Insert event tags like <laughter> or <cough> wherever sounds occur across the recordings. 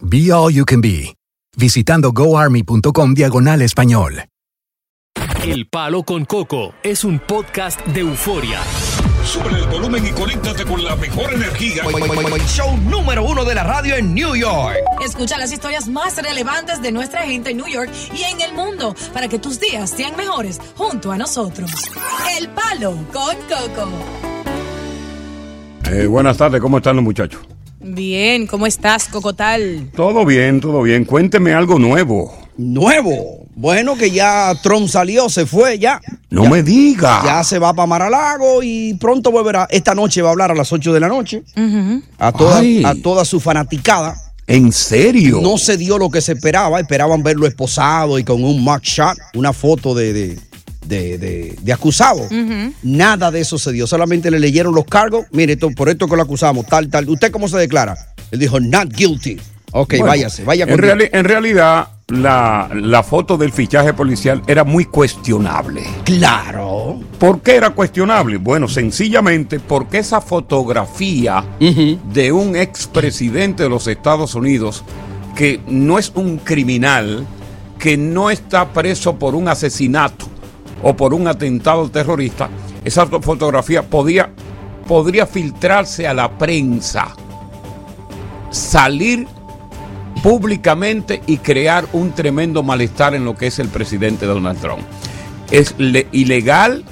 Be All You Can Be, visitando goarmy.com diagonal español. El Palo con Coco es un podcast de euforia. Sube el volumen y conéctate con la mejor energía. Show número uno de la radio en New York. Escucha las historias más relevantes de nuestra gente en New York y en el mundo para que tus días sean mejores junto a nosotros. El Palo con Coco. Eh, buenas tardes, ¿cómo están los muchachos? Bien, ¿cómo estás, Cocotal? Todo bien, todo bien. Cuénteme algo nuevo. Nuevo. Bueno, que ya Trump salió, se fue ya. No Ya- me diga. Ya se va para Maralago y pronto volverá. Esta noche va a hablar a las 8 de la noche. A toda, Ay. a toda su fanaticada. ¿En serio? No se dio lo que se esperaba. Esperaban verlo esposado y con un mugshot, una foto de, de, de- de- de acusado. Nada de eso se dio. Solamente le leyeron los cargos. Mire, esto- por esto que lo acusamos, tal, tal. ¿Usted cómo se declara? Él dijo, not guilty. Ok, Bueno, váyase, vaya en, reali- en realidad, la, la foto del fichaje policial era muy cuestionable. Claro. ¿Por qué era cuestionable? Bueno, sencillamente porque esa fotografía de un expresidente de los Estados Unidos que no es un criminal, que no está preso por un asesinato o por un atentado terrorista, esa fo- fotografía podía, podría filtrarse a la prensa, salir públicamente y crear un tremendo malestar en lo que es el presidente Donald Trump. Es le- ilegal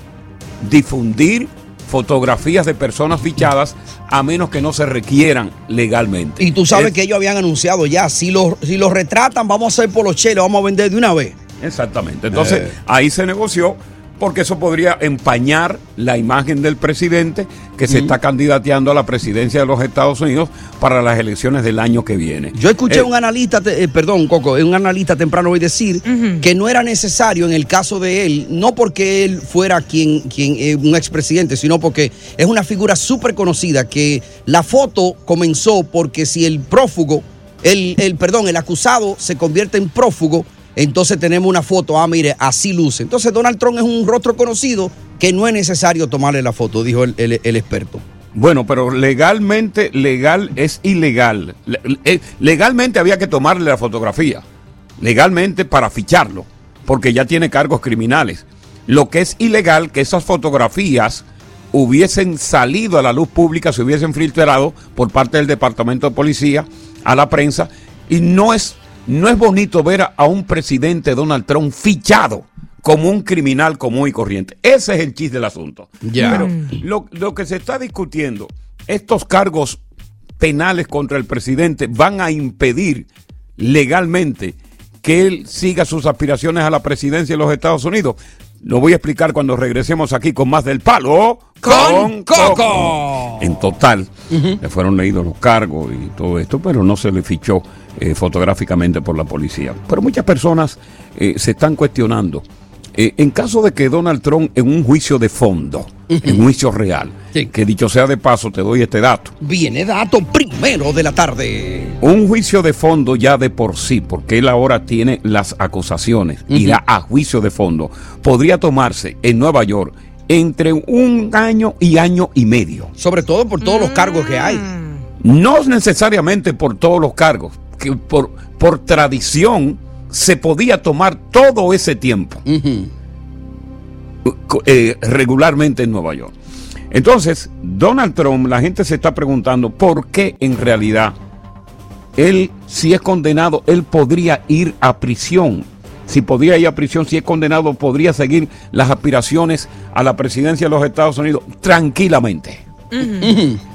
difundir fotografías de personas fichadas a menos que no se requieran legalmente. Y tú sabes Es- que ellos habían anunciado ya, si los si los retratan, vamos a hacer por los cheles, vamos a vender de una vez. Exactamente. Entonces, Eh. ahí se negoció porque eso podría empañar la imagen del presidente que se está candidateando a la presidencia de los Estados Unidos para las elecciones del año que viene. Yo escuché Eh, un analista, te- eh, perdón, Coco, un analista temprano hoy decir que no era necesario en el caso de él, no porque él fuera quien, quien eh, un expresidente, sino porque es una figura súper conocida, que la foto comenzó porque si el prófugo, el, el, perdón, el acusado se convierte en prófugo, entonces tenemos una foto, ah, mire, así luce. Entonces Donald Trump es un rostro conocido que no es necesario tomarle la foto, dijo el- experto. Bueno, pero legalmente, legal es ilegal. Le- Legalmente había que tomarle la fotografía. Legalmente para ficharlo, porque ya tiene cargos criminales. Lo que es ilegal, que esas fotografías hubiesen salido a la luz pública, se hubiesen filtrado por parte del Departamento de Policía a la prensa. Y no es, no es bonito ver a, un presidente Donald Trump fichado como un criminal común y corriente. Ese es el chiste del asunto. Ya. Pero lo, lo que se está discutiendo, estos cargos penales contra el presidente van a impedir legalmente que él siga sus aspiraciones a la presidencia de los Estados Unidos. Lo voy a explicar cuando regresemos aquí con más del palo Con Coco. En total, le fueron leídos los cargos y todo esto, pero no se le fichó eh, fotográficamente por la policía. Pero muchas personas eh, se están cuestionando eh, en caso de que Donald Trump en un juicio de fondo, en un juicio real, que dicho sea de paso, te doy este dato. Viene dato primero de la tarde. Un juicio de fondo ya de por sí, porque él ahora tiene las acusaciones, irá a juicio de fondo, podría tomarse en Nueva York entre un año y año y medio. Sobre todo por todos los cargos que hay. No necesariamente por todos los cargos, que por, por tradición se podía tomar todo ese tiempo eh, regularmente en Nueva York. Entonces, Donald Trump, la gente se está preguntando por qué en realidad él, si es condenado, él podría ir a prisión. Si podría ir a prisión, si es condenado, podría seguir las aspiraciones a la presidencia de los Estados Unidos tranquilamente.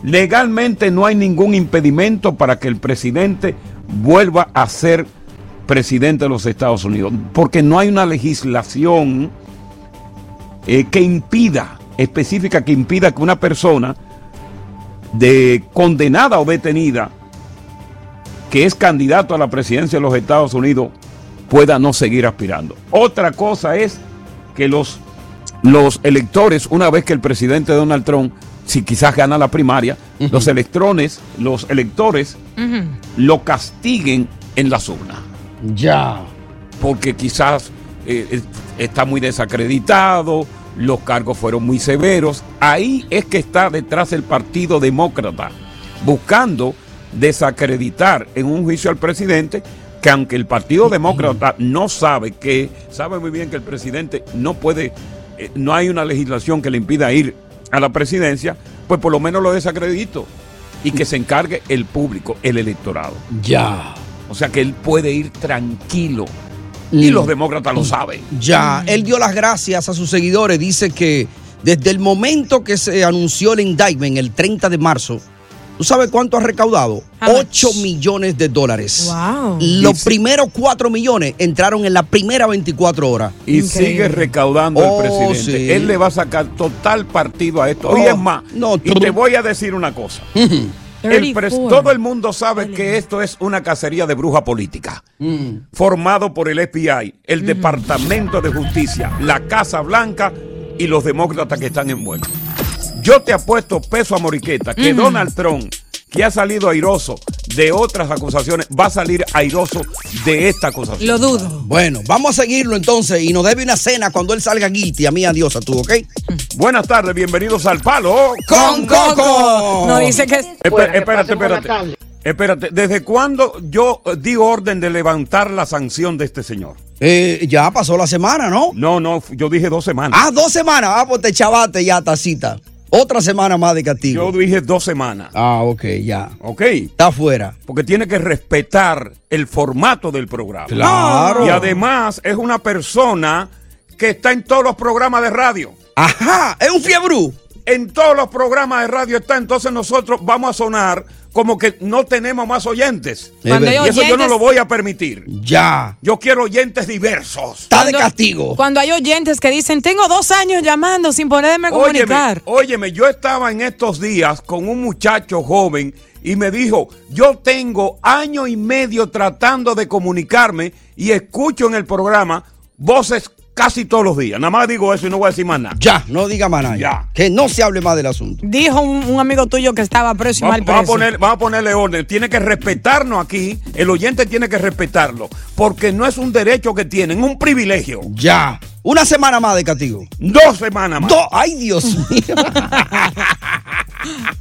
Legalmente no hay ningún impedimento para que el presidente vuelva a ser presidente de los Estados Unidos, porque no hay una legislación eh, que impida, específica, que impida que una persona de condenada o detenida que es candidato a la presidencia de los Estados Unidos pueda no seguir aspirando. Otra cosa es que los, los electores, una vez que el presidente Donald Trump, si quizás gana la primaria, los electrones, los electores lo castiguen en las urnas. Ya. Porque quizás eh, está muy desacreditado, los cargos fueron muy severos. Ahí es que está detrás el Partido Demócrata, buscando desacreditar en un juicio al presidente que aunque el Partido Demócrata no sabe que, sabe muy bien que el presidente no puede, eh, no hay una legislación que le impida ir a la presidencia, pues por lo menos lo desacredito y que se encargue el público, el electorado. Ya. O sea que él puede ir tranquilo. Y los demócratas lo saben. Ya, él dio las gracias a sus seguidores. Dice que desde el momento que se anunció el indictment, el 30 de marzo, ¿tú sabes cuánto ha recaudado? 8 millones de dólares. Wow. Los primeros 4 millones entraron en la primera 24 horas. Y sigue recaudando Oh, el presidente. sí. Él le va a sacar total partido a esto. Oh, Hoy es más, no, y te voy a decir una cosa. <laughs> El pres- 34. todo el mundo sabe que esto es una cacería de bruja política, formado por el FBI, el Departamento de Justicia, la Casa Blanca y los demócratas que están envueltos. Yo te apuesto peso a Moriqueta que Donald Trump, que ha salido airoso de otras acusaciones, va a salir airoso de esta acusación. Lo dudo. Bueno, vamos a seguirlo entonces y nos debe una cena cuando él salga guilty. A mí, adiós a tú, ¿ok? Buenas tardes, bienvenidos al Palo ¡Con Coco! No dice que. Espera- espérate, espérate. Espérate, ¿desde cuándo yo eh, di orden de levantar la sanción de este señor? Eh, ya pasó la semana, ¿no? No, no, yo dije dos semanas. Ah, dos semanas. Ah, pues te chavaste ya, tacita. Otra semana más de castigo. Yo dije dos semanas. Ah, ok, ya. ¿Ok? Está afuera. Porque tiene que respetar el formato del programa. Claro. Y además es una persona que está en todos los programas de radio. Ajá, es un fiebrú. En todos los programas de radio está, entonces nosotros vamos a sonar como que no tenemos más oyentes. Y eso yo no lo voy a permitir. Ya. Yo quiero oyentes diversos. Está de castigo. Cuando hay oyentes que dicen, tengo dos años llamando sin poderme Óyeme, comunicar. óyeme, yo estaba en estos días con un muchacho joven y me dijo, yo tengo año y medio tratando de comunicarme y escucho en el programa voces casi todos los días. Nada más digo eso y no voy a decir más nada. Ya, no diga más nada. Ya. Que no se hable más del asunto. Dijo un, un amigo tuyo que estaba preso y Va- mal Vamos a, preso. poner, vamos a ponerle orden. Tiene que respetarnos aquí. El oyente tiene que respetarlo. Porque no es un derecho que tienen, un privilegio. Ya. Una semana más de castigo. Dos semanas más. Do- Ay, Dios mío. <laughs>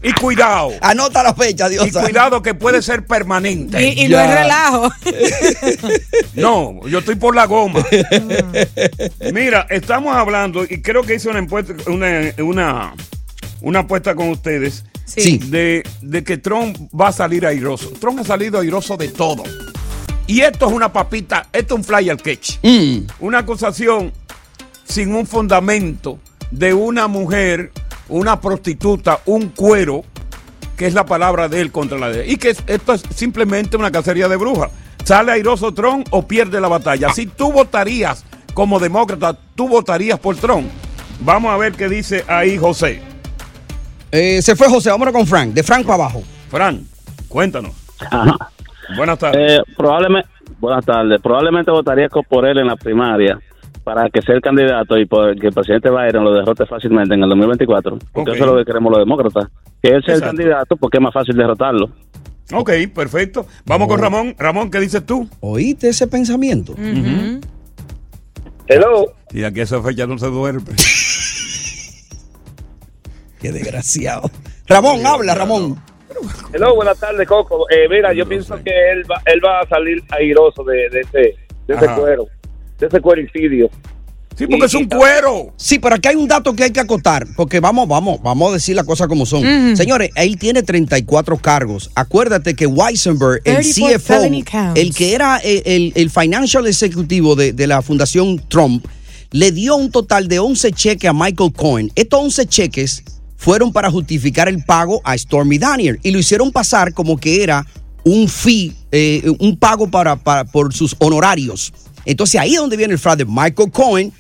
Y cuidado. Anota la fecha, Dios. Y cuidado que puede ser permanente. Y, y no es relajo. <laughs> No, yo estoy por la goma. Mira, estamos hablando, y creo que hice una, encuesta- una, una, una apuesta con ustedes Sí. de, de que Trump va a salir airoso. Trump ha salido airoso de todo. Y esto es una papita, esto es un fly al catch. Mm. Una acusación sin un fundamento de una mujer, una prostituta, un cuero, que es la palabra de él contra la de él. Y que es- esto es simplemente una cacería de brujas. ¿Sale airoso Trump o pierde la batalla? Si tú votarías como demócrata, tú votarías por Trump. Vamos a ver qué dice ahí José. Eh, se fue José, vámonos con Frank. De Frank para abajo. Fran, cuéntanos. Ajá. Buenas tardes. Eh, probablemente, buenas tardes. Probablemente votaría por él en la primaria para que sea el candidato y por que el presidente Biden lo derrote fácilmente en el 2024, porque eso es lo que queremos los demócratas, que él sea el candidato porque es más fácil derrotarlo. Ok, perfecto. Vamos con Ramón. Ramón, ¿qué dices tú? ¿Oíste ese pensamiento? Hello. Y aquí esa fecha no se duerme. <laughs> Qué desgraciado. Ramón, habla, Ramón. Hello, buenas tardes, Coco. Eh, mira, yo pienso que él va, él va a salir airoso de, de ese, de ese cuero, de ese cuericidio. Sí, porque es un cuero. Sí, pero aquí hay un dato que hay que acotar, porque vamos, vamos, vamos a decir las cosas como son. Señores, él tiene 34 cargos. Acuérdate que Weisenberg, el 34 CFO, el que era el, el- el financial ejecutivo de, de la Fundación Trump, le dio un total de 11 cheques a Michael Cohen. Estos 11 cheques fueron para justificar el pago a Stormy Daniel y lo hicieron pasar como que era un fee, eh, un pago para, para- por sus honorarios. Entonces ahí es donde viene el fraude. Michael Cohen,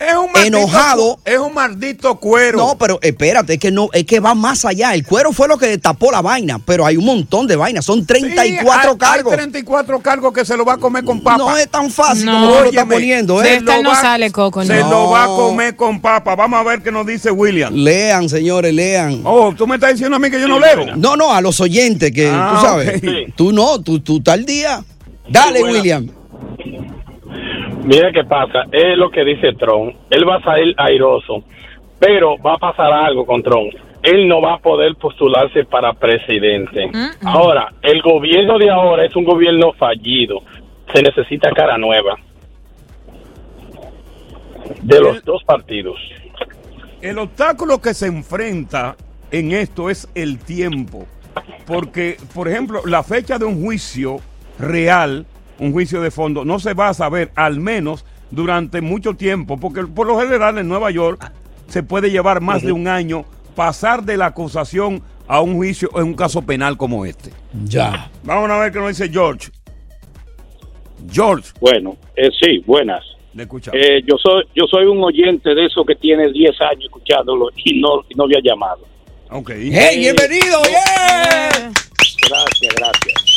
enojado. cu- Es un maldito cuero. No, pero espérate, es que no, es que va más allá. El cuero fue lo que destapó la vaina, pero hay un montón de vainas. Son 34 hay- cargos. Hay 34 cargos que se lo va a comer con papa. No es tan fácil No. como tú lo estás Óyeme, poniendo, De ¿eh? esta lo no va- sale, Coco, Se no. lo va a comer con papa. Vamos a ver qué nos dice William. Lean, señores, lean. Oh, tú me estás diciendo a mí que yo no leo. No, no, a los oyentes que Ah, tú sabes. ok. Tú no, tú, tú tal día. Dale. William. Mira qué pasa, es lo que dice Trump. Él va a salir airoso, pero va a pasar algo con Trump. Él no va a poder postularse para presidente. Ahora, el gobierno de ahora es un gobierno fallido. Se necesita cara nueva. De los dos partidos. El obstáculo que se enfrenta en esto es el tiempo. Porque, por ejemplo, la fecha de un juicio real, un juicio de fondo, no se va a saber al menos durante mucho tiempo. Porque por lo general en Nueva York se puede llevar más de un año pasar de la acusación a un juicio en un caso penal como este. Ya. Vamos a ver qué nos dice George. George. Bueno, eh, sí, buenas. Le escuchamos. Eh, yo soy yo soy un oyente de eso que tiene 10 años escuchándolo y no, y no había llamado. Ok. ¡Hey, bienvenido! ¡Yeah! Gracias, gracias.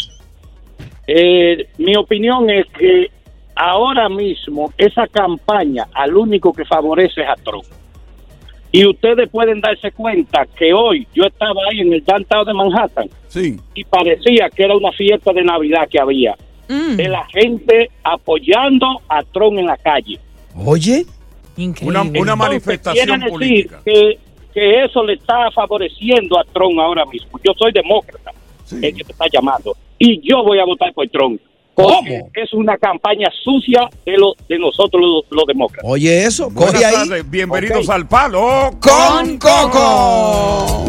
Eh, mi opinión es que ahora mismo esa campaña al único que favorece es a Trump. Y ustedes pueden darse cuenta que hoy yo estaba ahí en el downtown de Manhattan Sí. y parecía que era una fiesta de Navidad que había. De la gente apoyando a Trump en la calle. Oye. Una, una Entonces, manifestación quiere decir política. Que, que eso le está favoreciendo a Trump ahora mismo. Yo soy demócrata, el que te está llamando. Y yo voy a votar por Trump. Porque es una campaña sucia de, lo, de nosotros los, los demócratas. Oye, eso, coge ahí. tardes, bienvenidos al Palo Con Coco.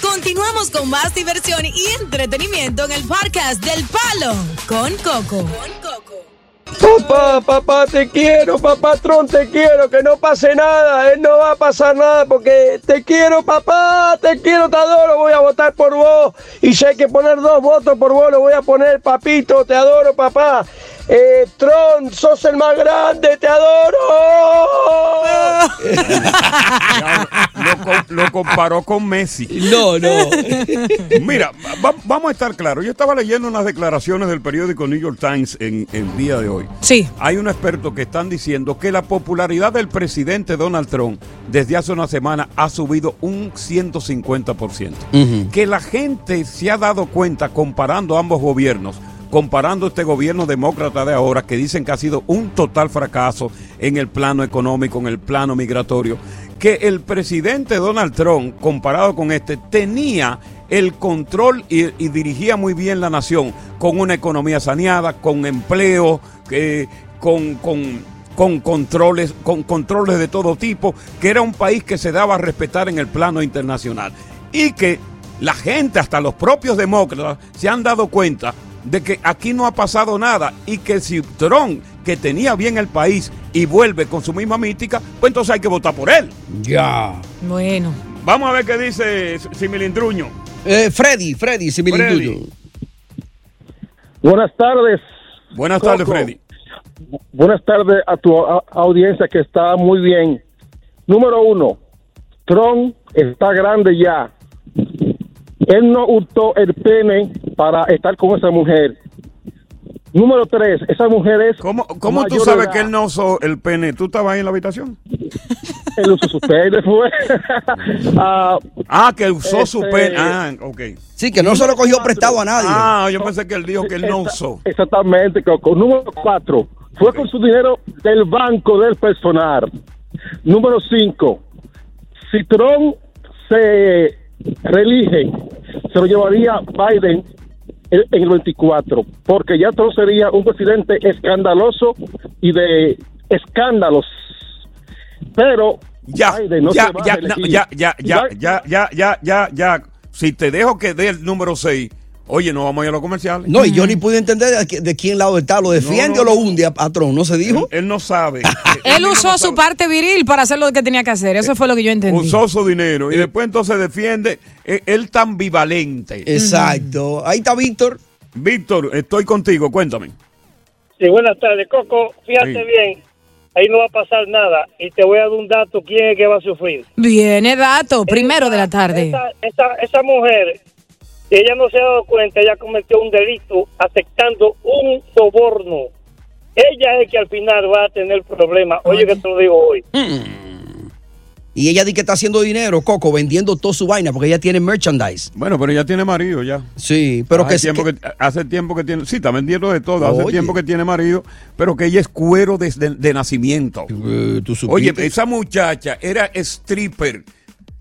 Continuamos con más diversión y entretenimiento en el podcast del Palo con Coco. Papá, papá, te quiero, papá Tron, te quiero, que no pase nada, él no va a pasar nada porque te quiero, papá, te quiero, te adoro, voy a votar por vos y si hay que poner dos votos por vos, lo voy a poner, papito, te adoro, papá. Eh, Tron, sos el más grande, te adoro. lo, com- lo comparó con Messi. No, no. Mira, va- vamos a estar claros. Yo estaba leyendo unas declaraciones del periódico New York Times en el día de hoy. Sí. Hay unos expertos que están diciendo que la popularidad del presidente Donald Trump desde hace una semana ha subido un 150%. Que la gente se ha dado cuenta comparando ambos gobiernos comparando este gobierno demócrata de ahora, que dicen que ha sido un total fracaso en el plano económico, en el plano migratorio, que el presidente Donald Trump, comparado con este, tenía el control y, dirigía muy bien la nación, con una economía saneada, con empleo, con controles, con controles de todo tipo, que era un país que se daba a respetar en el plano internacional. Y que la gente, hasta los propios demócratas, se han dado cuenta de que aquí no ha pasado nada y que si Trump, que tenía bien el país y vuelve con su misma mística, pues entonces hay que votar por él. Ya. Bueno. Vamos a ver qué dice Similindruño. Eh, Freddy, Freddy, si me Freddy. intuyo. Buenas tardes. Buenas tardes. Freddy. Buenas tardes a tu a- audiencia que está muy bien. Número uno, Trump está grande ya. Él no usó el pene para estar con esa mujer. Número tres, esa mujer es. ¿Cómo, cómo tú sabes edad. que él no usó el pene? ¿Tú estabas ahí en la habitación? Él usó su pene, fue. <laughs> Ah, Ah, que usó su Este- pene. Ah, ok. Sí, que no se lo cogió prestado a nadie. Ah, yo pensé que él dijo que él no usó. Exactamente, Coco. Número cuatro, fue con su dinero del banco del personal. Número cinco, si Trump se reelige, se lo llevaría Biden en en el 24, porque ya Trump sería un presidente escandaloso y de escándalos. Pero Ya, Biden no ya, se va a ya, no, ya, ya, ya, ya, ya, ya, ya, ya. Si te dejo que dé el número 6, oye, no vamos a ir a los comerciales. No, y yo ni pude entender de, qui- de quién lado está. ¿Lo defiende No, no, o lo hunde a, a Trump? ¿No se dijo? Él, él no sabe. <laughs> Él usó su parte viril para hacer lo que tenía que hacer. Eso fue lo que yo entendí. Usó su dinero y después entonces defiende. eh, Él tan ambivalente. Exacto. Ahí está Víctor. Víctor, estoy contigo, cuéntame. Sí, buenas tardes, Coco. Fíjate Sí. bien, ahí no va a pasar nada. Y te voy a dar un dato, ¿quién es que va a sufrir? Viene dato, primero de la tarde. Esa, esa, esa mujer, ella no se ha dado cuenta, ella cometió un delito aceptando un soborno. Ella es que al final va a tener problemas. Oye, que te lo digo hoy. Y ella dice que está haciendo dinero, Coco, vendiendo toda su vaina, porque ella tiene merchandise. Bueno, pero ella tiene marido ya. Sí, pero hace que, tiempo que- que, hace tiempo que tiene, sí, está vendiendo de todo, hace tiempo que tiene marido, pero que ella es cuero desde de nacimiento. Eh, ¿tú Oye, esa muchacha era stripper,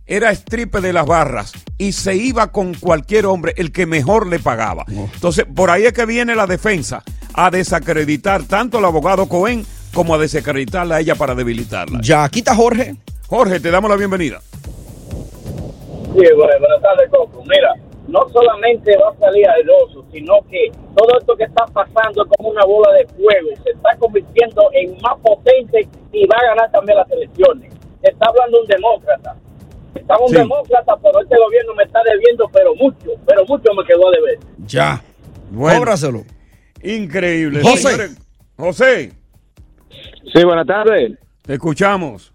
era stripper de las barras y se iba con cualquier hombre, el que mejor le pagaba. Entonces, por ahí es que viene la defensa a desacreditar tanto al abogado Cohen como a desacreditarla a ella para debilitarla. Ya, aquí está Jorge. Jorge, te damos la bienvenida. Sí, bueno, buenas tardes, Coco. Mira, no solamente va a salir airoso, sino que todo esto que está pasando es como una bola de fuego. Se está convirtiendo en más potente y va a ganar también las elecciones. Está hablando un demócrata. Está un Sí. demócrata, pero este gobierno me está debiendo, pero mucho, pero mucho me quedó a deber. Ya. Bueno. Cóbraselo. Increíble. José. Señores, José, Sí, buenas tardes. te escuchamos.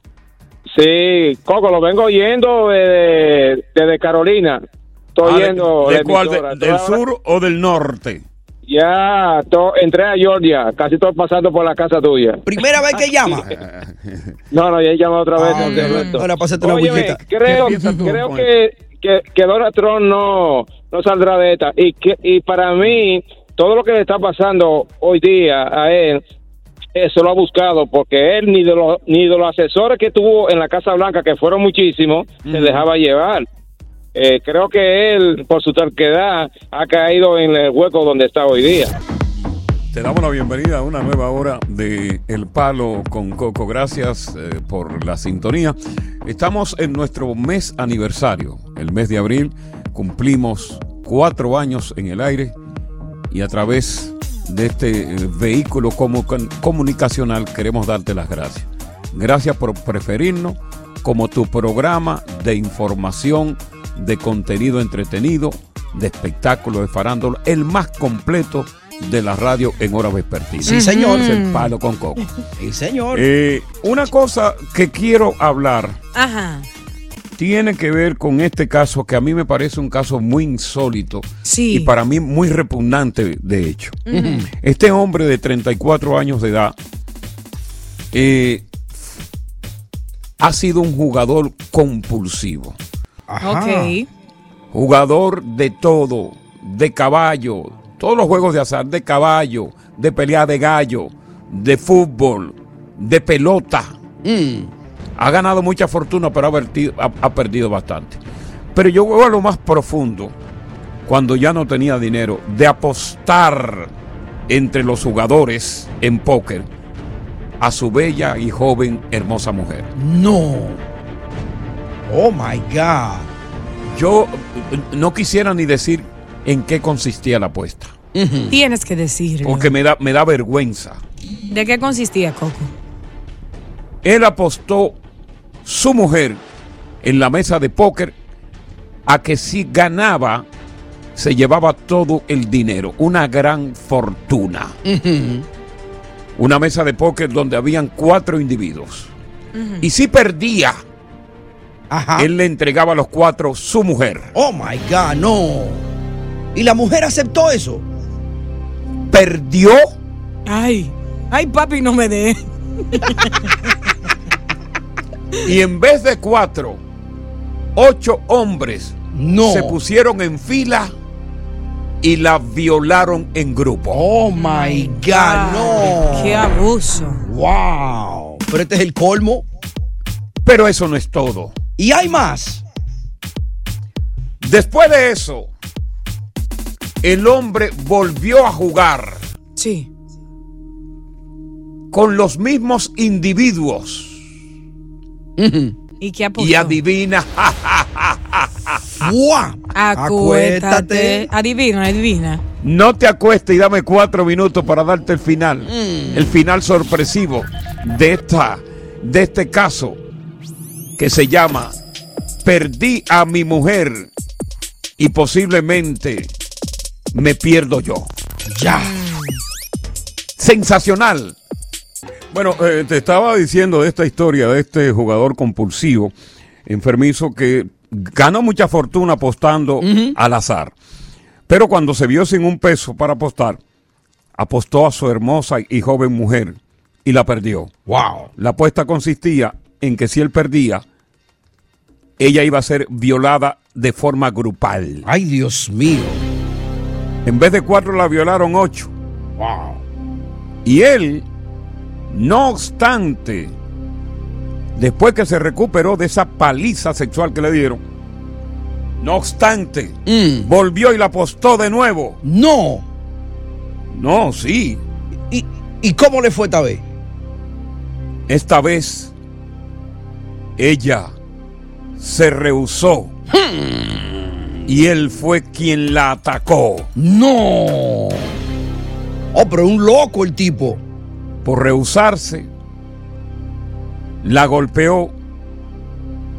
Sí, Coco, lo vengo oyendo desde, desde Carolina. Estoy Ah, de- yendo. ¿De, cuál? emisora. ¿De- Estoy ¿Del sur o del norte? Ya, to- entré a Georgia, casi estoy pasando por la casa tuya. Primera vez que llama. <laughs> No, no, ya he llamado otra vez. Ah, no. Ahora, pásate una Óyeme, creo, ¿Qué piensas tú, creo Juan? que, que, que Donald Trump no, no saldrá de esta. Y, que, y para mí, todo lo que le está pasando hoy día a él, eso lo ha buscado, porque él ni de los, ni de los asesores que tuvo en la Casa Blanca, que fueron muchísimos, se dejaba llevar. Eh, creo que él, por su terquedad, ha caído en el hueco donde está hoy día. Te damos la bienvenida a una nueva hora de El Palo con Coco. Gracias eh, por la sintonía. Estamos en nuestro mes aniversario, el mes de abril. Cumplimos cuatro años en el aire y a través de este eh, vehículo comu- comunicacional queremos darte las gracias. Gracias por preferirnos como tu programa de información, de contenido entretenido, de espectáculo, de farándula, el más completo de la radio en hora vespertina. Sí, señor. Es el palo con coco. Sí, señor. Eh, una cosa que quiero hablar Ajá. tiene que ver con este caso que a mí me parece un caso muy insólito Sí. y para mí muy repugnante de hecho. Este hombre de 34 años de edad eh, ha sido un jugador compulsivo, Ok. jugador de todo, de caballo, todos los juegos de azar, de caballo, de pelea de gallo, de fútbol, de pelota. Ha ganado mucha fortuna, pero ha, vertido- ha- ha perdido bastante. Pero yo voy a lo más profundo, cuando ya no tenía dinero, de apostar entre los jugadores en póker a su bella y joven, hermosa mujer. No. Oh my God. Yo no quisiera ni decir en qué consistía la apuesta, Tienes que decirlo. porque me da, me da vergüenza. ¿De qué consistía, Coco? Él apostó su mujer en la mesa de póker a que si ganaba se llevaba todo el dinero, una gran fortuna. Una mesa de póker donde habían cuatro individuos. Y si perdía, él le entregaba a los cuatro su mujer. Oh my God, no. ¿Y la mujer aceptó eso? perdió. Ay, ay, papi, no me dé. Y en vez de cuatro, ocho hombres No. se pusieron en fila y la violaron en grupo. Oh my God, no. Qué abuso. Wow. Pero este es el colmo. Pero eso no es todo. Y hay más. Después de eso, el hombre volvió a jugar Sí. con los mismos individuos. <laughs> ¿Y qué apostó? Y adivina, <laughs> ¡Fua! Acuéstate. Adivina, adivina. no te acuestes y dame cuatro minutos para darte el final. El final sorpresivo de, esta, de este caso que se llama Perdí a mi mujer y posiblemente me pierdo yo. Ya. Sensacional. Bueno, eh, te estaba diciendo de esta historia de este jugador compulsivo, enfermizo, que ganó mucha fortuna apostando al azar. Pero cuando se vio sin un peso para apostar, apostó a su hermosa y joven mujer y la perdió. Wow. La apuesta consistía en que si él perdía, ella iba a ser violada de forma grupal. Ay, Dios mío. En vez de cuatro la violaron ocho. Wow. Y él, no obstante, después que se recuperó de esa paliza sexual que le dieron, no obstante, volvió y la apostó de nuevo. Mm. No. No, sí. ¿Y, ¿Y cómo le fue esta vez? Esta vez, ella se rehusó. Y él fue quien la atacó. No. Oh, pero un loco el tipo. Por rehusarse, la golpeó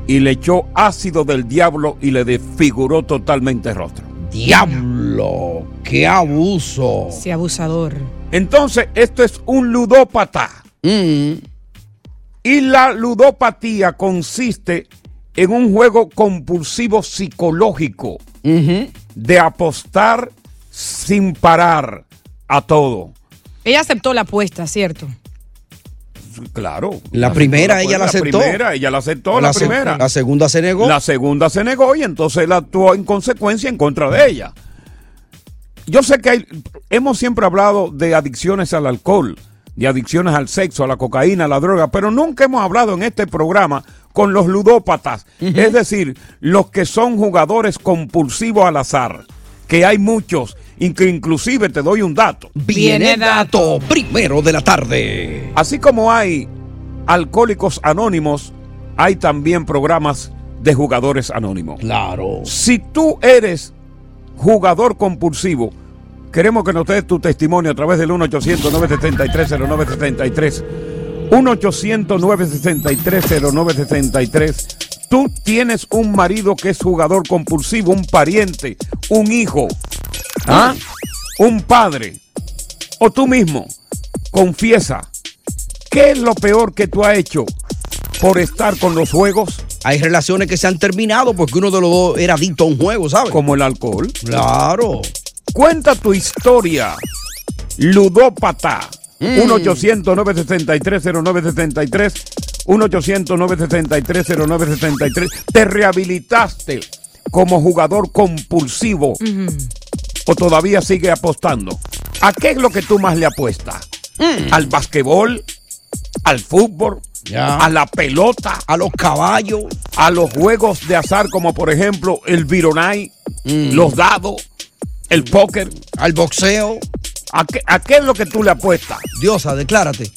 y le echó ácido del diablo y le desfiguró totalmente el rostro. Diablo. Qué abuso. Sí, abusador. Entonces, esto es un ludópata. Y la ludopatía consiste en un juego compulsivo psicológico de apostar sin parar a todo. Ella aceptó la apuesta, ¿cierto? Claro. La primera ella la aceptó. primera, ella la aceptó, la, La se- primera. la segunda se negó. La segunda se negó y entonces él actuó en consecuencia en contra de ella. Yo sé que hay- hemos siempre hablado de adicciones al alcohol, de adicciones al sexo, a la cocaína, a la droga, pero nunca hemos hablado en este programa con los ludópatas, es decir, los que son jugadores compulsivos al azar, que hay muchos, y que inclusive te doy un dato. Viene dato primero de la tarde. Así como hay alcohólicos anónimos, hay también programas de jugadores anónimos. Claro. Si tú eres jugador compulsivo, queremos que nos des tu testimonio a través del 1-800-973-0973. 1-800-963-0963. Tú tienes un marido que es jugador compulsivo, un pariente, un hijo, ¿ah? un padre, o tú mismo. Confiesa, ¿qué es lo peor que tú has hecho por estar con los juegos? Hay relaciones que se han terminado porque uno de los dos era adicto a un juego, ¿sabes? Como el alcohol. Claro. Cuenta tu historia. Ludópata. Mm. 1-800-963-0963. 1-800-963-0963. Te rehabilitaste como jugador compulsivo o todavía sigue apostando. ¿A qué es lo que tú más le apuestas? ¿Al basquetbol? ¿Al fútbol? ¿A la pelota? A los caballos. ¿A los juegos de azar como por ejemplo el Vironai? ¿Los dados? ¿El póker? Al boxeo. ¿A qué, a qué es lo que tú le apuestas? Diosa, declárate.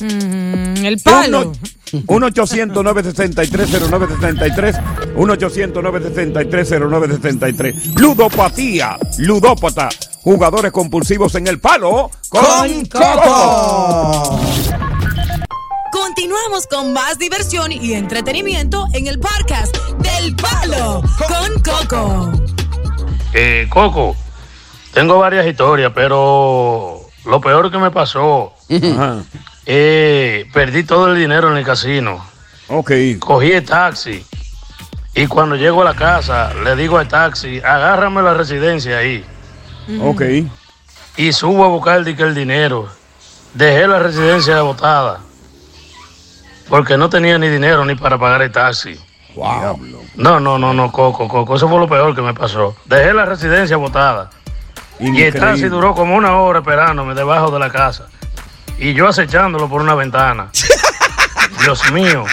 Mm, el palo. <laughs> 1-800-963-0963. 1-800-963-0963. Ludopatía. Ludópata. Jugadores compulsivos en el palo. Con Coco. Continuamos con más diversión y entretenimiento en el podcast del Palo con Coco. Eh, Coco, tengo varias historias, pero lo peor que me pasó, eh, perdí todo el dinero en el casino. Ok. Cogí el taxi y cuando llego a la casa le digo al taxi, agárrame la residencia ahí. Ok. y subo a buscar el dinero. Dejé la residencia botada porque no tenía ni dinero ni para pagar el taxi. No, no, no, no, Coco, Coco. Eso fue lo peor que me pasó. Dejé la residencia botada. Y el taxi duró como una hora esperándome debajo de la casa. Y yo acechándolo por una ventana. <laughs> Dios mío.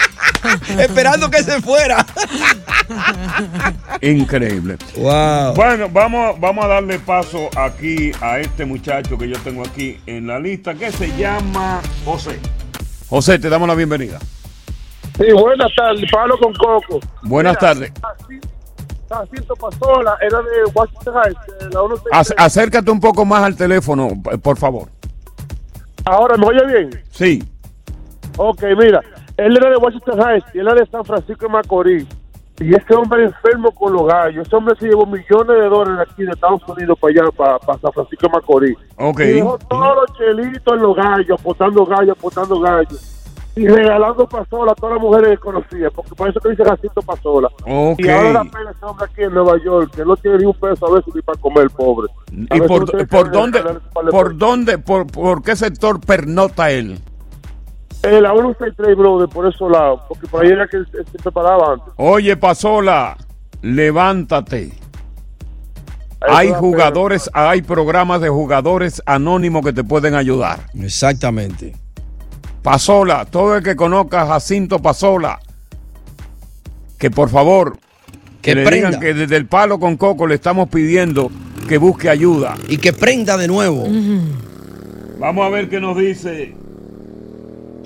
Esperando que se fuera. Increíble. Wow. Bueno, vamos, vamos a darle paso aquí a este muchacho que yo tengo aquí en la lista que se llama José. José, te damos la bienvenida. Sí, buenas tardes, Pablo con Coco. Buenas tardes. Jacinto Pasola, era de Washington Heights, de la 163. Ac- acércate un poco más al teléfono, por favor. Ahora, ¿me oye bien? Sí. Ok, mira, él era de Washington Heights y él era de San Francisco de Macorís. Y ese hombre enfermo con los gallos. Ese hombre se llevó millones de dólares aquí de Estados Unidos para allá, para, para San Francisco de Macorís. Ok. Y dejó todos los chelitos en los gallos, apostando gallos, apostando gallos. Y regalando pasola a todas las mujeres que conocía, porque por eso que dice Jacinto Pasola. Ok. Y ahora la pena ese hombre aquí en Nueva York, que no tiene ni un peso a veces ni para comer, pobre. A ¿Y por, dónde, por dónde, por, por qué sector pernota él? Eh, la 163, brother, por esos lados, porque por ahí era que él se preparaba antes. Oye, Pasola, levántate. Hay jugadores, hay programas de jugadores anónimos que te pueden ayudar. Exactamente. Pasola, todo el que conozca a Jacinto Pasola, que por favor, que, Que le prenda. digan que desde el palo con coco le estamos pidiendo que busque ayuda. Y que prenda de nuevo. Vamos a ver qué nos dice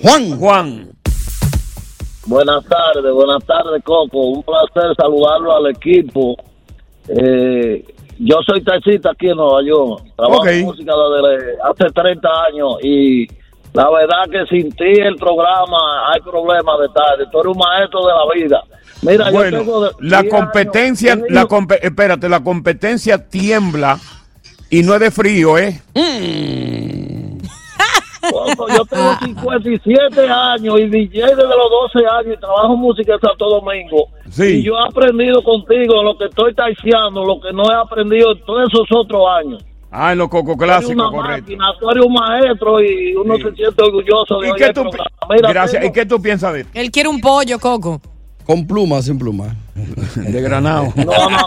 Juan. Juan. Buenas tardes, buenas tardes, Coco. Un placer saludarlo al equipo. Eh, yo soy taxista aquí en Nueva York. Trabajo en música desde hace 30 años y la verdad que sin ti el programa hay problemas de tarde. Tú eres un maestro de la vida. Mira, yo tengo de- la 10 competencia, años, la espérate, la competencia tiembla y no es de frío, ¿eh? Coco, yo tengo 57 años y DJ desde los 12 años y trabajo en música en Santo Domingo. Sí. Y yo he aprendido contigo lo que estoy taiciando, lo que no he aprendido en todos esos otros años. Ah, en los coco clásicos, una correcto. máquina, tú eres un maestro y uno se siente orgulloso de ¿Y oír qué tú. Mira, gracias. tengo- ¿Y qué tú piensas de Él quiere un pollo, Coco. Con plumas, sin plumas. <laughs> De granado. No, no, no.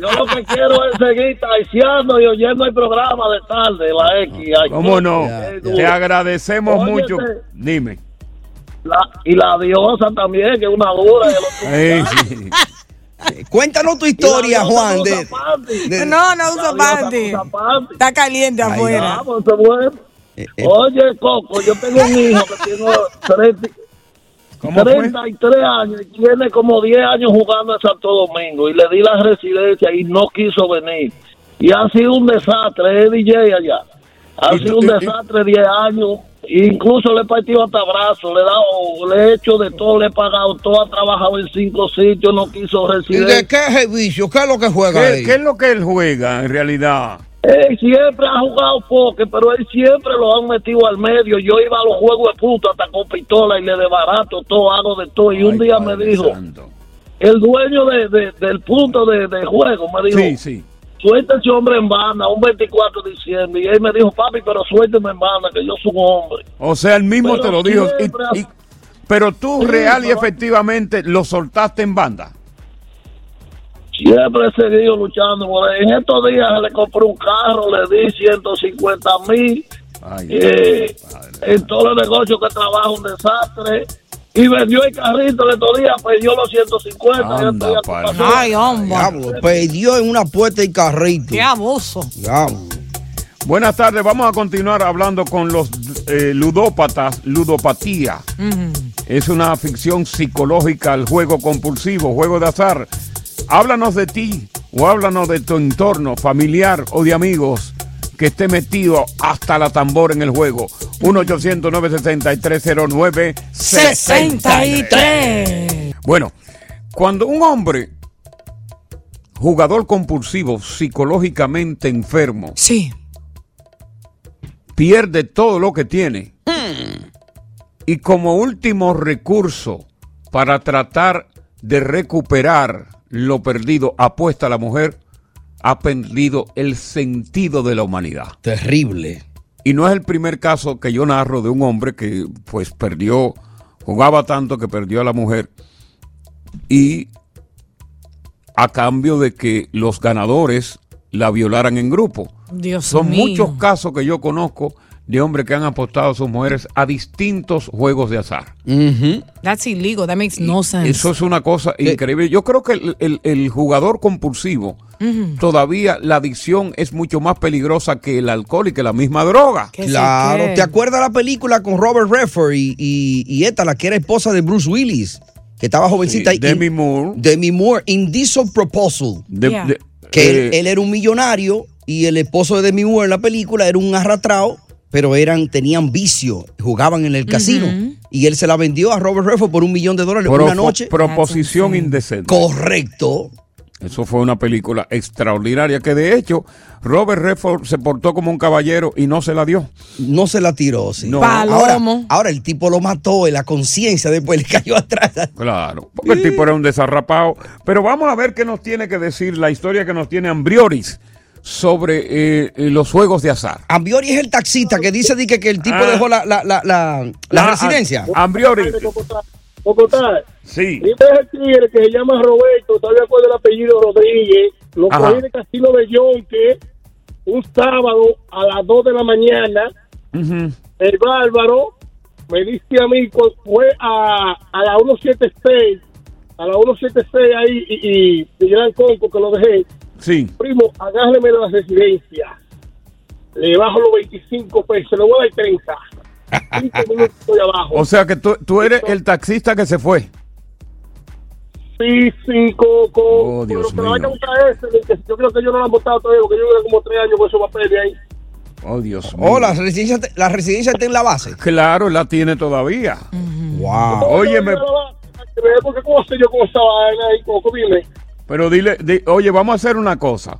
Yo lo que quiero es seguir taiciando y oyendo el programa de tarde, la X. Ay, ¿Cómo no? Te agradecemos Óyete, mucho. Dime. la- y la diosa también, que es una dura. de los- Ey, sí. <laughs> Cuéntanos tu historia, Juan. De, de- No, no uso panty. Está caliente Ay, afuera. Vamos, se mueve. eh, Oye, Coco, yo tengo un hijo que tiene 30 ¿Cómo fue? 33 años y tiene como 10 años jugando en Santo Domingo y le di la residencia y no quiso venir. Y ha sido un desastre, es DJ allá. Ha ¿Y sido un desastre 10 años. Incluso le he partido hasta brazos, le he dado, le he hecho de todo, le he pagado todo, ha trabajado en cinco sitios, no quiso ¿Y de qué servicio? ¿Qué es lo que juega ¿Qué, ahí? qué es lo que él juega en realidad? Él siempre ha jugado poker, pero él siempre lo han metido al medio. Yo iba a los juegos de puta hasta con pistola y le desbarato todo, hago de todo. Y un día me dijo, el dueño de, de- del punto de, de juego me dijo, Sí, sí. Suelta ese hombre en banda un 24 de diciembre. Y él me dijo, papi, pero suélteme en banda, que yo soy un hombre. O sea, él mismo Pero te lo dijo. Y- y- pero tú Sí, real y pero- efectivamente lo soltaste en banda. Siempre he seguido luchando. En estos días le compré un carro, le di 150 mil. Eh, en todos los negocios que trabajo, un desastre. Y vendió el carrito de estos días, perdió los 150. y Anda. Ay, hombre. Diablo, perdió en una puerta y carrito. Qué abuso. Diablo. Buenas tardes, vamos a continuar hablando con los eh, ludópatas, ludopatía. Es una ficción psicológica, el juego compulsivo, juego de azar. Háblanos de ti o háblanos de tu entorno familiar o de amigos que esté metido hasta la tambor en el juego. 1-800-963-09-63. Bueno, cuando un hombre, jugador compulsivo, psicológicamente enfermo, Sí. pierde todo lo que tiene y como último recurso para tratar de recuperar lo perdido, apuesta a la mujer, ha perdido el sentido de la humanidad. Terrible. Y no es el primer caso que yo narro de un hombre que pues perdió, jugaba tanto que perdió a la mujer y a cambio de que los ganadores la violaran en grupo. Dios Son mío. muchos casos que yo conozco de hombres que han apostado a sus mujeres a distintos juegos de azar. That's illegal. That makes no sense. Eso es una cosa Eh, increíble. Yo creo que el, el- el jugador compulsivo, Todavía la adicción es mucho más peligrosa que el alcohol y que la misma droga. Claro, ¿te acuerdas la película con Robert Redford y, y, y esta, la que era esposa de Bruce Willis? Que estaba jovencita. Sí, y- Demi Moore. Demi Moore, Indecent Proposal. De- Yeah. de- que él, eh, él era un millonario y el esposo de Demi Moore en la película era un arrastrado, pero eran, tenían vicio, jugaban en el casino. Y él se la vendió a Robert Redford por un millón de dólares Pro- una noche. Proposición indecente. Correcto. Eso fue una película extraordinaria que de hecho Robert Redford se portó como un caballero y no se la dio. No se la tiró, sí. No. Ahora, ahora el tipo lo mató y la conciencia después le cayó atrás. Claro, porque el tipo era un desarrapado. Pero vamos a ver qué nos tiene que decir la historia que nos tiene Ambrioris sobre eh, los juegos de azar. Ambiori es el taxista que dice di que, que el tipo Ah. dejó la, la, la, la, la Ah, residencia. Ambriori. Bogotá. Sí. Dime el tigre que se llama Roberto, todavía acuerdo el apellido Rodríguez. Lo cogí de Castillo de Yonque un sábado a las 2 de la mañana. El bárbaro me dice a mí, fue a, a la 176, a la 176 ahí y, y, y Gran Conco que lo dejé. Sí. Primo, agárreme la residencia. Le bajo los 25 pesos, le voy a dar 30. Cinco minutos abajo. O sea que tú, tú eres el taxista que se fue. Sí, sí, Coco. Oh, Dios pero que mío. vayan a buscar ese, que yo creo que ellos no lo han votado todavía, porque yo creo como tres años con esos papeles ahí. Oh, Dios mío. Oh, la residencia, la residencia está en la base. Claro, la tiene todavía. Wow. Cómo sé yo ahí, Coco, dime. pero dile, di- oye, vamos a hacer una cosa.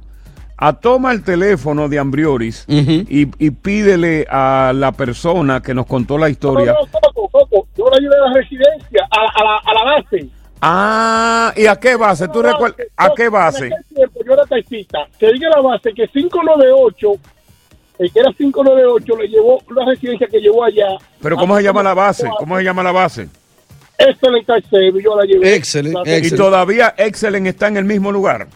A toma el teléfono de Ambrioris y, y pídele a la persona que nos contó la historia. No, no, Coco, Coco, yo le ayudé a la residencia, a, a, la, a la base. Ah, ¿y a qué base? ¿Tú recuerdas? ¿A qué base? En aquel tiempo yo era taxista. Que diga la base que 598, el que era 598, le llevó la residencia que llevó allá. Pero ¿cómo se llama la base? ¿Cómo se llama la base? Excellent Taxi, yo la llevé. La- Y todavía Excellent está en el mismo lugar.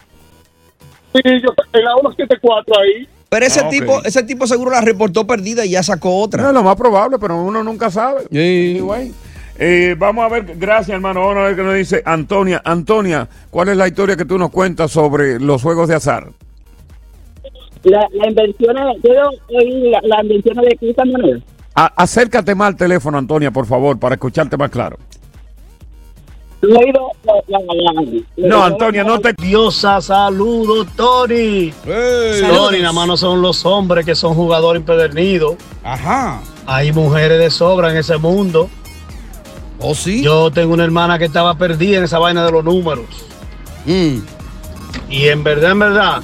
Sí, yo en la 174 ahí. Pero ese Ah, tipo, ese tipo seguro la reportó perdida y ya sacó otra. No, lo más probable, pero uno nunca sabe. Anyway. Eh, vamos a ver, gracias hermano, vamos a ver qué nos dice Antonia. Antonia, ¿cuál es la historia que tú nos cuentas sobre los juegos de azar? La, la invención, yo oí la, la invención de Cristian Manuel. A- acércate más al teléfono, Antonia, por favor, para escucharte más claro. No, Antonia, no te... Diosa, saludos, Tony. Tony, nada más no son los hombres que son jugadores empedernidos. Ajá. Hay mujeres de sobra en ese mundo. ¿Oh, sí? Yo tengo una hermana que estaba perdida en esa vaina de los números. Mm. Y en verdad, en verdad,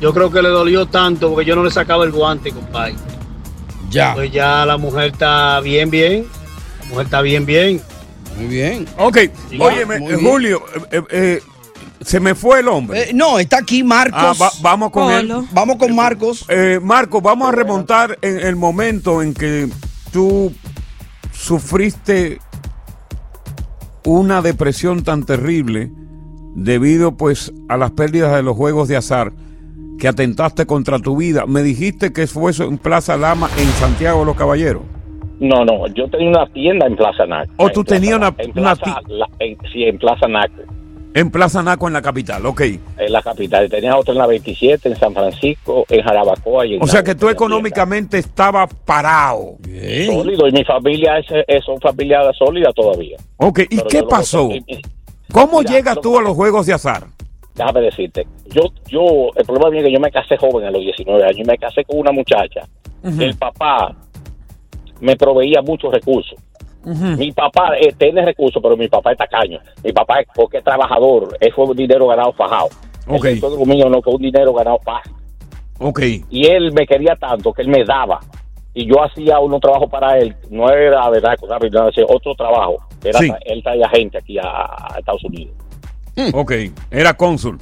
yo creo que le dolió tanto porque yo no le sacaba el guante, compadre. Ya. Pues ya la mujer está bien, bien. La mujer está bien, bien. Muy bien. Ok, Sí, óyeme, muy eh, bien. Julio, eh, eh, se me fue el hombre. Eh, no, está aquí Marcos. Ah, va- vamos con él. Vamos con Marcos. Eh, Marco, vamos a remontar en el momento en que tú sufriste una depresión tan terrible debido pues a las pérdidas de los juegos de azar que atentaste contra tu vida. Me dijiste que fue eso en Plaza Lama en Santiago de los Caballeros. No, no, yo tenía una tienda en Plaza Naco. ¿O tú tenías una, En una Plaza, ti- la- en- sí, en Plaza Naco, en Plaza Naco en la capital? Ok. en la capital. Y Tenía otra en la 27, en San Francisco, en Jarabacoa y en O sea que tú económicamente estabas parado. sólido y mi familia es, es son familia sólida todavía. Ok, ¿y Pero qué pasó? y- ¿Cómo Mira, llegas tú a los juegos de azar? Déjame decirte, yo, yo, el problema es que yo me casé joven a los 19 años y me casé con una muchacha. El papá me proveía muchos recursos. Mi papá eh, tiene recursos, pero mi papá es tacaño. Mi papá es porque es trabajador, eso fue un dinero ganado fajado. Ok. El suegro mío no fue un dinero ganado fácil. Y él me quería tanto que él me daba. Y yo hacía unos trabajos para él. No era verdad. No, hacía otro trabajo. Era Sí. él traía gente aquí a, a Estados Unidos. Ok, era cónsul.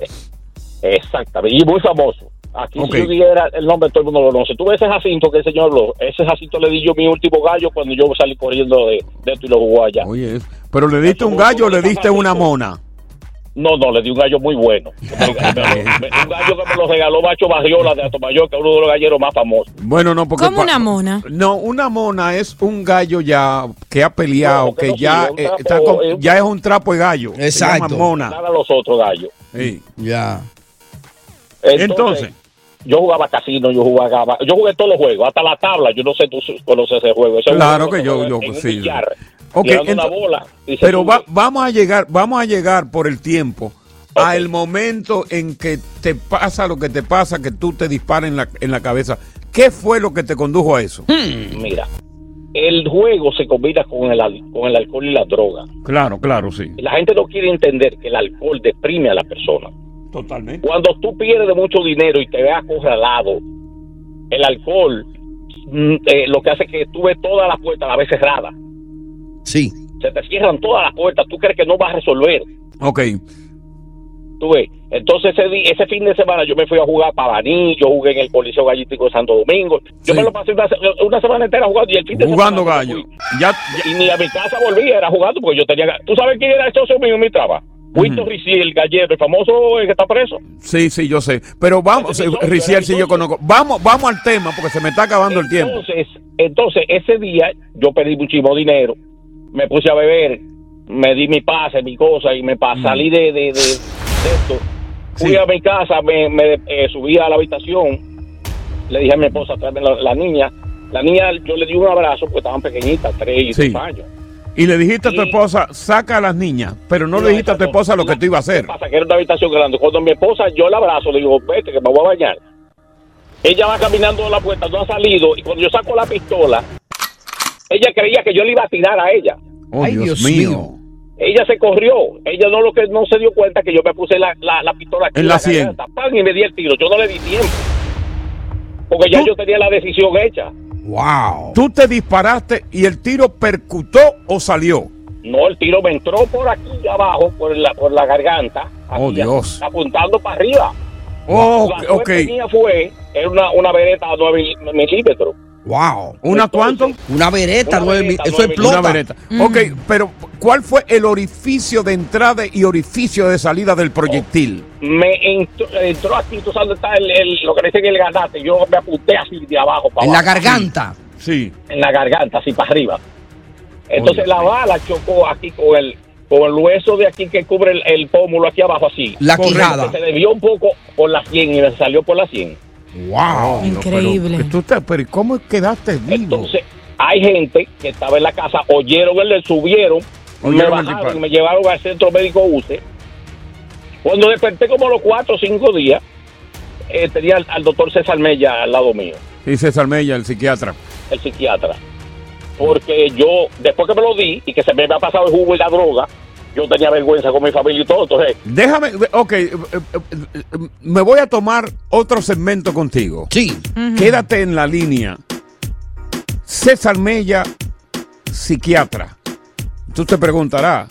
Exactamente, y muy famoso. Aquí Ok. si yo dijera el nombre, todo el mundo lo conoce. Tú ves ese Jacinto que el señor habló. Ese Jacinto le di yo mi último gallo cuando yo salí corriendo de, de esto y lo jugó allá. Oye, es- pero le diste un gallo o le diste una mona. No, no, le di un gallo muy bueno. <laughs> Un gallo que me lo regaló Macho Barriola de Atomayor, que es uno de los galleros más famosos. Bueno, no, porque. Como pa- una mona. No, una mona es un gallo ya que ha peleado, No, que no ya, eh, trapo, está con- eh, un- ya es un trapo de gallo. Se Exacto. llama mona. Nada los otros gallos. Sí. Ya. Entonces. Yo jugaba casino, yo jugaba, yo jugué todos los juegos, hasta la tabla. Yo no sé tú conoces ese juego. Ese Claro juego que yo, yo sí. billar, Ok, tirando una ento- bola pero va- vamos a llegar, vamos a llegar por el tiempo al momento en que te pasa lo que te pasa, que tú te disparas en la, en la cabeza. ¿Qué fue lo que te condujo a eso? Mira, el juego se combina con el, con el alcohol y la droga. Claro, claro, sí. La gente no quiere entender que el alcohol deprime a la persona. Totalmente. Cuando tú pierdes mucho dinero y te ves acorralado, el alcohol mm, eh, lo que hace es que tú ves todas las puertas a la vez cerradas. Sí. Se te cierran todas las puertas. Tú crees que no vas a resolver. Ok. Tú ves. Entonces ese, di- ese fin de semana yo me fui a jugar para Baní, yo jugué en el Coliseo Gallístico de Santo Domingo. Yo me lo pasé una, una semana entera jugando y el fin de Jugando semana gallo. Ya, y ni a mi casa volvía, era jugando porque yo tenía... ¿Tú sabes quién era el socio mío en mi trabajo? Winston Ricci, el gallero, el famoso que está preso. Sí, sí, yo sé. Pero vamos, eh, Riciel, sí yo conozco. Vamos, vamos al tema porque se me está acabando el tiempo. Entonces, ese día yo perdí muchísimo dinero, me puse a beber, me di mi pase, mi cosa y me salí de, de, de- de esto. Fui a mi casa, me, me, eh, subí a la habitación, le dije a mi esposa, tráeme la, la niña. La niña, yo le di un abrazo porque estaban pequeñitas, tres y Sí. dos años. Y le dijiste a tu esposa, saca a las niñas, pero no le dijiste a tu esposa lo que tú ibas a hacer. pasa que era una habitación grande. Cuando mi esposa, yo la abrazo, le digo, vete que me voy a bañar. Ella va caminando a la puerta, no ha salido, y cuando yo saco la pistola, ella creía que yo le iba a tirar a ella. Oh, Dios, mío. Ella se corrió, ella no lo que no se dio cuenta que yo me puse la, la, la pistola aquí En la sien. y me di el tiro. Yo no le di tiempo. Porque ya yo tenía la decisión hecha. Wow. Tú te disparaste y el tiro percutó o salió. No, el tiro me entró por aquí abajo, por la, por la garganta. Oh, Dios. Apuntando para arriba. Oh, la ok. suerte mía fue, era una, una vereta a 9 milímetros. Wow. ¿Una cuánto? Una vereta, Una nueve vereta, mil- eso explota. Una vereta. Ok, pero ¿cuál fue el orificio de entrada y orificio de salida del proyectil? Me entró, entró aquí, tú sabes dónde está el, el- lo que le dicen el ganate. Yo me apunté así de abajo para En la garganta. Sí. En la garganta, así para arriba. Entonces la bala chocó aquí con el con el hueso de aquí que cubre el, el pómulo aquí abajo así. La quijada. Se desvió un poco por la 100 y me salió por la 100. Wow. Increíble. Pero, tú te- pero ¿y ¿cómo quedaste vivo? Entonces, hay gente que estaba en la casa, oyeron el, subieron, me Oyeron bajaron me llevaron al centro médico UCE. Cuando desperté como los cuatro o cinco días, eh, tenía al, al doctor César Mella al lado mío, Y César Mella, el psiquiatra. el psiquiatra. Porque yo, después que me lo di y que se me había pasado el jugo y la droga, yo tenía vergüenza con mi familia y todo. Entonces, Déjame, ok, eh, eh, me voy a tomar otro segmento contigo. Sí. Quédate en la línea. César Mella, psiquiatra. Tú te preguntarás,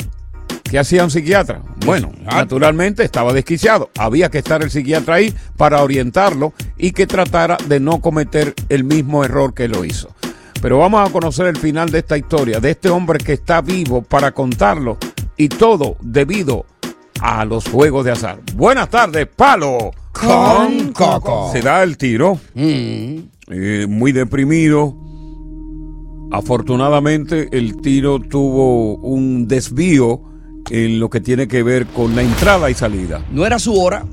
¿qué hacía un psiquiatra? Bueno, naturalmente estaba desquiciado. Había que estar el psiquiatra ahí para orientarlo y que tratara de no cometer el mismo error que lo hizo. Pero vamos a conocer el final de esta historia, de este hombre que está vivo para contarlo y todo debido a los juegos de azar. Buenas tardes, Palo. Con Coco. Se da el tiro. Mm. Eh, muy deprimido. Afortunadamente el tiro tuvo un desvío en lo que tiene que ver con la entrada y salida. No era su hora.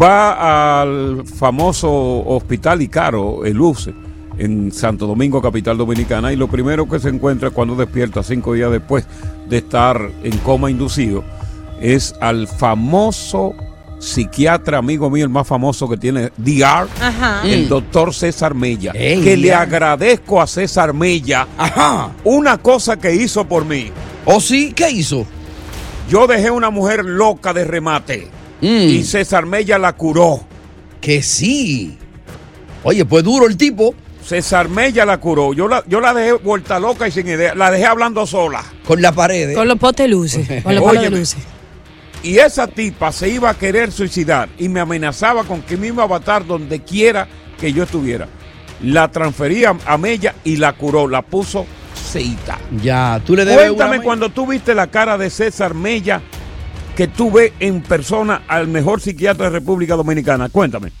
Va al famoso hospital Icaro, el UCE, en Santo Domingo, capital dominicana, y lo primero que se encuentra cuando despierta cinco días después de estar en coma inducido es al famoso psiquiatra, amigo mío, el más famoso que tiene DR, Ajá. el doctor César Mella. Ey, que le agradezco a César Mella Ajá. una cosa que hizo por mí. ¿O sí? ¿Qué hizo? Yo dejé una mujer loca de remate Mm. y César Mella la curó. Que sí. Oye, pues duro el tipo. César Mella la curó. Yo la, yo la dejé vuelta loca y sin idea. La dejé hablando sola. Con la pared. Con los potes luces. <laughs> Con los palos de Óyeme. luces. y esa tipa se iba a querer suicidar y me amenazaba con que me iba a matar donde quiera que yo estuviera. La transferí a, a Mella y la curó, la puso seita. Ya, tú le debes Cuéntame una- cuando tú viste la cara de César Mella que tú ves en persona al mejor psiquiatra de República Dominicana. Cuéntame.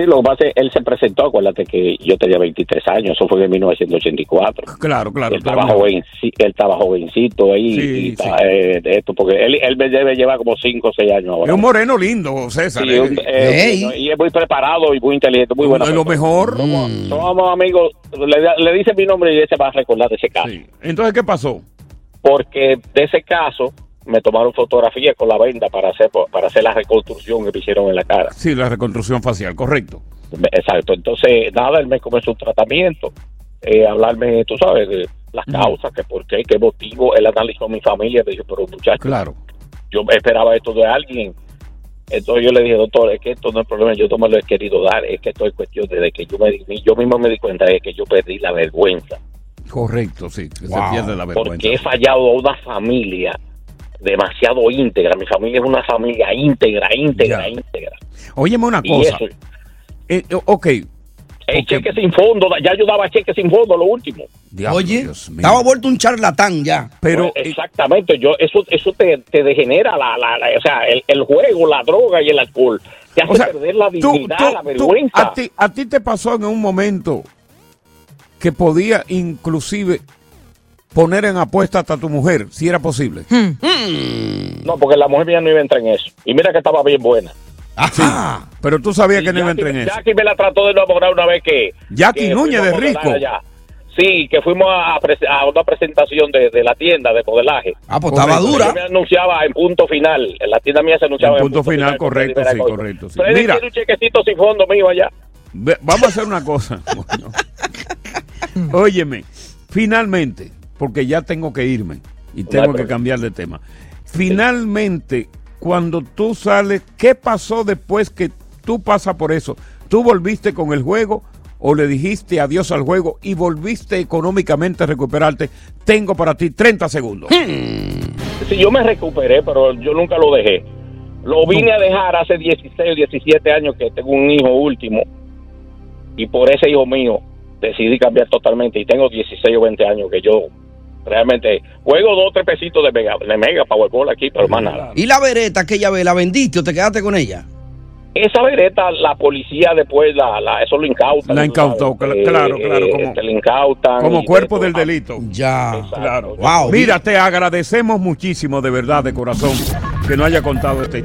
Sí, lo que pasa es él se presentó, acuérdate que yo tenía 23 años, eso fue en 1984. Claro, claro. Él estaba, joven, sí, él estaba jovencito ahí, Sí, y eh, de esto, porque él, él me debe llevar como 5 o 6 años Es ahora. un moreno lindo, César. Sí, un- eh, y es muy preparado y muy inteligente, muy bueno. Es lo mejor. Somos amigos, le, le dice mi nombre y él se va a recordar de ese caso. Entonces, ¿qué pasó? Porque de ese caso me tomaron fotografías con la venda para hacer para hacer la reconstrucción que me hicieron en la cara. Sí, la reconstrucción facial, correcto. Exacto. Entonces, nada, él me comenzó un tratamiento, eh, hablarme, tú sabes, de las causas, que por qué, qué motivo. Él analizó a mi familia, me dijo, pero muchacho, Claro. yo esperaba esto de alguien. Entonces yo le dije, doctor, es que esto no es problema, yo no me lo he querido dar, es que esto es cuestión de que yo me di- yo mismo me di cuenta de que yo perdí la vergüenza. Correcto, sí. Que Wow. se pierde la vergüenza. Porque he fallado a una familia demasiado íntegra. Mi familia es una familia íntegra, íntegra, íntegra. Óyeme una Y cosa. eso- Eh, eh, ok. El cheque sin fondo, ya yo daba cheque sin fondo, lo último. Oye, estaba vuelto un charlatán ya. Pero Pues, exactamente, yo eso eso te, te degenera la, la, la- o sea, el, el juego, la droga y el alcohol. Te hace O sea, perder la dignidad, tú- la tú- vergüenza. a, ti, a ti te pasó en un momento que podía inclusive poner en apuesta hasta tu mujer, si era posible. No, porque la mujer mía no iba a entrar en eso. Y mira que estaba bien buena. Pero tú sabías que no iba a entrar en eso. Jackie me la trató de enamorar una vez que. Jackie que Núñez de Rico. allá. Sí, que fuimos a, a una presentación de, de la tienda de modelaje. Ah, pues estaba dura. Yo me anunciaba en punto final. En la tienda mía se anunciaba En en, punto final, correcto, sí, cosa. correcto, sí. Freddy Mira. un chequecito sin fondo mío allá. Vamos a hacer una cosa. <laughs> Bueno. <laughs> Óyeme, finalmente, porque ya tengo que irme y tengo que cambiar de tema. Finalmente, cuando tú sales, ¿qué pasó después que tú pasas por eso? ¿Tú volviste con el juego o le dijiste adiós al juego y volviste económicamente a recuperarte? Tengo para ti 30 segundos. Sí, yo me recuperé, pero yo nunca lo dejé. Lo vine a dejar hace 16 o 17 años que tengo un hijo último. Y por ese hijo mío decidí cambiar totalmente. Y tengo 16 o 20 años que yo realmente juego dos o tres pesitos de mega, de mega Powerball aquí, pero más nada. ¿Y la vereta que ella ve, la vendiste o te quedaste con ella? Esa vereta, la policía después, la, la, eso lo incautan. La incautó, claro, eh, claro, eh, como- te incautan. Como cuerpo de del delito. Ya. Claro. Wow. Mira, te agradecemos muchísimo, de verdad, de corazón, que no haya contado este.